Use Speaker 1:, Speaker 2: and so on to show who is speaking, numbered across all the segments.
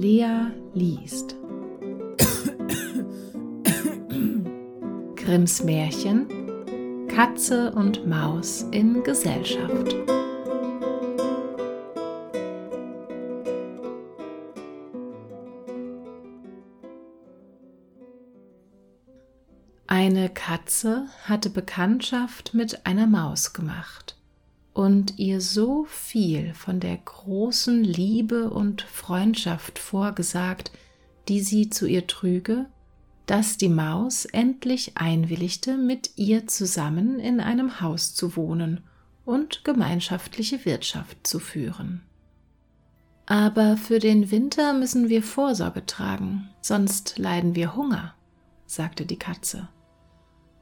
Speaker 1: Lea liest. Grimms Märchen Katze und Maus in Gesellschaft. Eine Katze hatte Bekanntschaft mit einer Maus gemacht und ihr so viel von der großen Liebe und Freundschaft vorgesagt, die sie zu ihr trüge, dass die Maus endlich einwilligte, mit ihr zusammen in einem Haus zu wohnen und gemeinschaftliche Wirtschaft zu führen. Aber für den Winter müssen wir Vorsorge tragen, sonst leiden wir Hunger, sagte die Katze.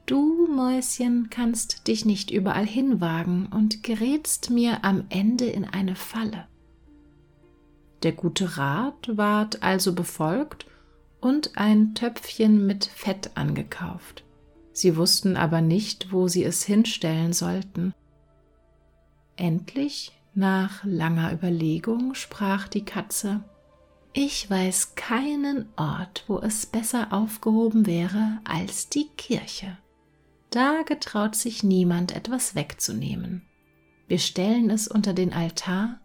Speaker 1: Du, Mäuschen, kannst dich nicht überall hinwagen und gerätst mir am Ende in eine Falle. Der gute Rat ward also befolgt und ein Töpfchen mit Fett angekauft. Sie wussten aber nicht, wo sie es hinstellen sollten. Endlich, nach langer Überlegung, sprach die Katze Ich weiß keinen Ort, wo es besser aufgehoben wäre als die Kirche. Da getraut sich niemand etwas wegzunehmen. Wir stellen es unter den Altar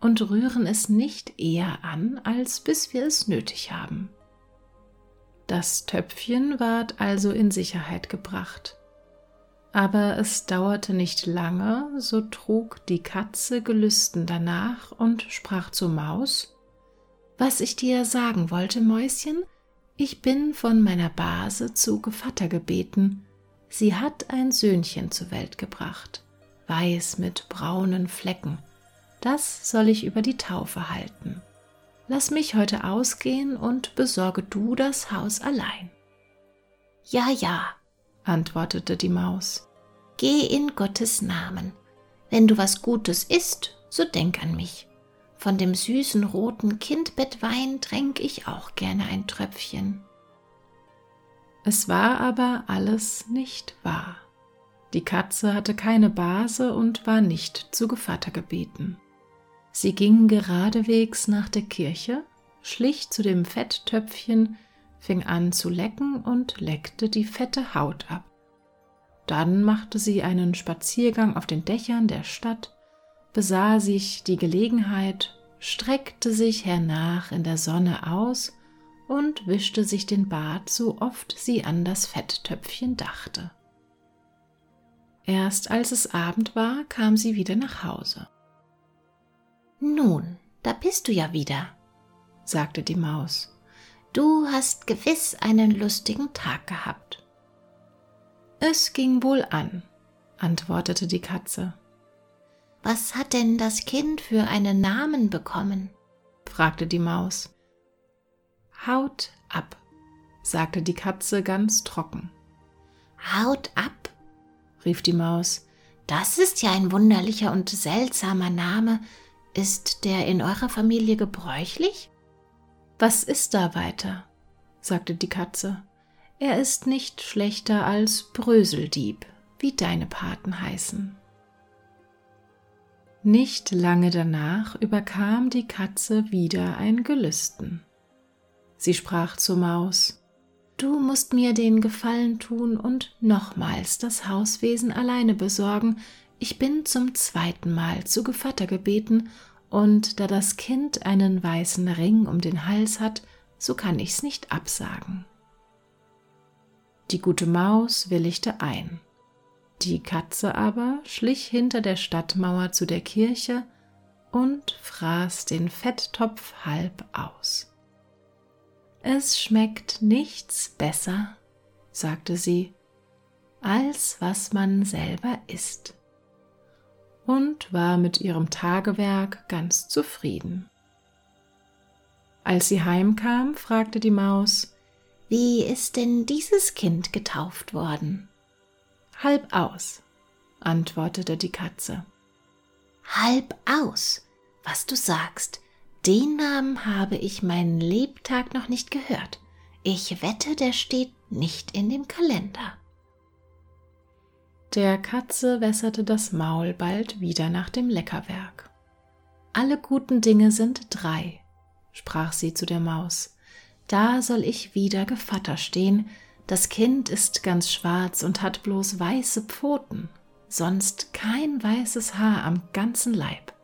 Speaker 1: und rühren es nicht eher an, als bis wir es nötig haben. Das Töpfchen ward also in Sicherheit gebracht. Aber es dauerte nicht lange, so trug die Katze gelüsten danach und sprach zur Maus Was ich dir sagen wollte, Mäuschen, ich bin von meiner Base zu Gevatter gebeten, Sie hat ein Söhnchen zur Welt gebracht, weiß mit braunen Flecken. Das soll ich über die Taufe halten. Lass mich heute ausgehen und besorge du das Haus allein.
Speaker 2: Ja, ja, antwortete die Maus. Geh in Gottes Namen. Wenn du was Gutes isst, so denk an mich. Von dem süßen roten Kindbettwein tränk ich auch gerne ein Tröpfchen.
Speaker 1: Es war aber alles nicht wahr. Die Katze hatte keine Base und war nicht zu Gevatter gebeten. Sie ging geradewegs nach der Kirche, schlich zu dem Fetttöpfchen, fing an zu lecken und leckte die fette Haut ab. Dann machte sie einen Spaziergang auf den Dächern der Stadt, besah sich die Gelegenheit, streckte sich hernach in der Sonne aus und wischte sich den Bart, so oft sie an das Fetttöpfchen dachte. Erst als es Abend war, kam sie wieder nach Hause.
Speaker 2: Nun, da bist du ja wieder, sagte die Maus. Du hast gewiss einen lustigen Tag gehabt.
Speaker 1: Es ging wohl an, antwortete die Katze.
Speaker 2: Was hat denn das Kind für einen Namen bekommen? fragte die Maus.
Speaker 1: Haut ab, sagte die Katze ganz trocken.
Speaker 2: Haut ab, rief die Maus. Das ist ja ein wunderlicher und seltsamer Name. Ist der in eurer Familie gebräuchlich?
Speaker 1: Was ist da weiter? sagte die Katze. Er ist nicht schlechter als Bröseldieb, wie deine Paten heißen. Nicht lange danach überkam die Katze wieder ein Gelüsten. Sie sprach zur Maus Du musst mir den Gefallen tun und nochmals das Hauswesen alleine besorgen. Ich bin zum zweiten Mal zu Gevatter gebeten, und da das Kind einen weißen Ring um den Hals hat, so kann ich's nicht absagen. Die gute Maus willigte ein. Die Katze aber schlich hinter der Stadtmauer zu der Kirche und fraß den Fetttopf halb aus. Es schmeckt nichts besser, sagte sie, als was man selber isst, und war mit ihrem Tagewerk ganz zufrieden. Als sie heimkam, fragte die Maus,
Speaker 2: Wie ist denn dieses Kind getauft worden?
Speaker 1: Halb aus, antwortete die Katze.
Speaker 2: Halb aus, was du sagst, den Namen habe ich meinen Lebtag noch nicht gehört. Ich wette, der steht nicht in dem Kalender.
Speaker 1: Der Katze wässerte das Maul bald wieder nach dem Leckerwerk. Alle guten Dinge sind drei, sprach sie zu der Maus, da soll ich wieder Gevatter stehen, das Kind ist ganz schwarz und hat bloß weiße Pfoten, sonst kein weißes Haar am ganzen Leib.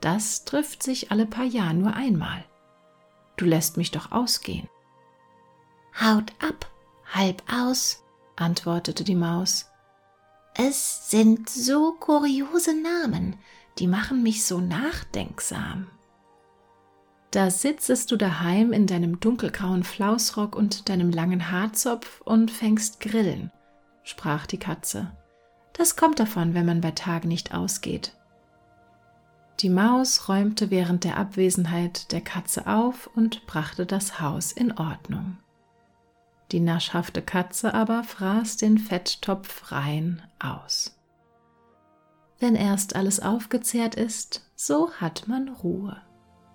Speaker 1: Das trifft sich alle paar Jahre nur einmal. Du lässt mich doch ausgehen.
Speaker 2: Haut ab, halb aus, antwortete die Maus. Es sind so kuriose Namen, die machen mich so nachdenksam.
Speaker 1: Da sitzest du daheim in deinem dunkelgrauen Flausrock und deinem langen Haarzopf und fängst Grillen, sprach die Katze. Das kommt davon, wenn man bei Tag nicht ausgeht. Die Maus räumte während der Abwesenheit der Katze auf und brachte das Haus in Ordnung. Die naschhafte Katze aber fraß den Fetttopf rein aus. Wenn erst alles aufgezehrt ist, so hat man Ruhe,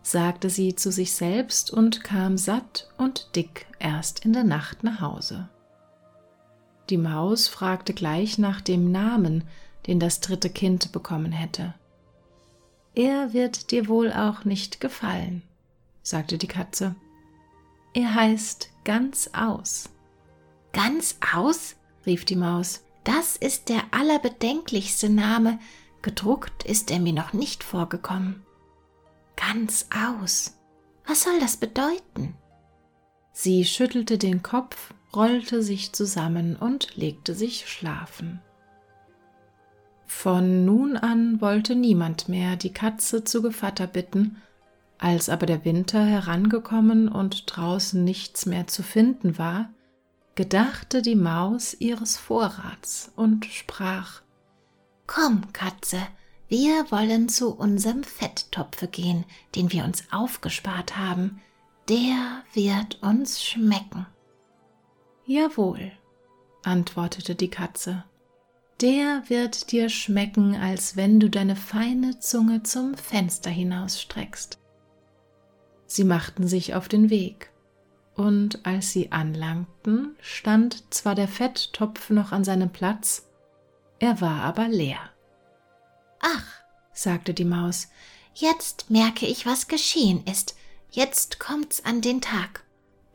Speaker 1: sagte sie zu sich selbst und kam satt und dick erst in der Nacht nach Hause. Die Maus fragte gleich nach dem Namen, den das dritte Kind bekommen hätte. Er wird dir wohl auch nicht gefallen, sagte die Katze. Er heißt ganz aus.
Speaker 2: Ganz aus? rief die Maus. Das ist der allerbedenklichste Name. Gedruckt ist er mir noch nicht vorgekommen. Ganz aus. Was soll das bedeuten?
Speaker 1: Sie schüttelte den Kopf, rollte sich zusammen und legte sich schlafen. Von nun an wollte niemand mehr die Katze zu Gevatter bitten, als aber der Winter herangekommen und draußen nichts mehr zu finden war, gedachte die Maus ihres Vorrats und sprach
Speaker 2: Komm, Katze, wir wollen zu unserem Fetttopfe gehen, den wir uns aufgespart haben, der wird uns schmecken.
Speaker 1: Jawohl, antwortete die Katze, der wird dir schmecken, als wenn du deine feine Zunge zum Fenster hinausstreckst. Sie machten sich auf den Weg und als sie anlangten, stand zwar der Fetttopf noch an seinem Platz, er war aber leer.
Speaker 2: Ach, sagte die Maus, jetzt merke ich, was geschehen ist. Jetzt kommt's an den Tag.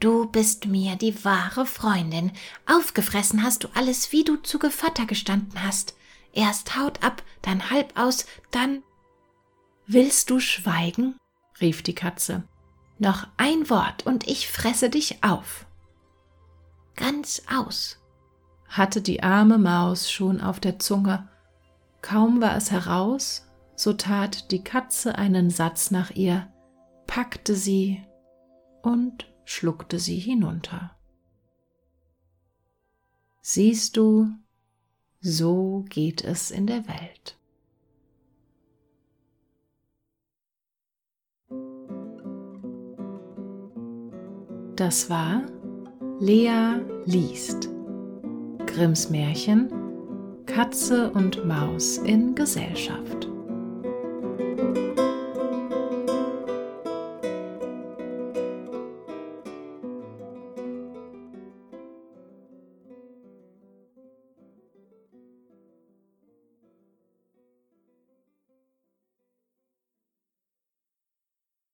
Speaker 2: Du bist mir die wahre Freundin. Aufgefressen hast du alles, wie du zu Gevatter gestanden hast. Erst Haut ab, dann halb aus, dann.
Speaker 1: Willst du schweigen? rief die Katze. Noch ein Wort und ich fresse dich auf.
Speaker 2: Ganz aus,
Speaker 1: hatte die arme Maus schon auf der Zunge. Kaum war es heraus, so tat die Katze einen Satz nach ihr, packte sie und schluckte sie hinunter. Siehst du, so geht es in der Welt. Das war Lea liest. Grimms Märchen Katze und Maus in Gesellschaft.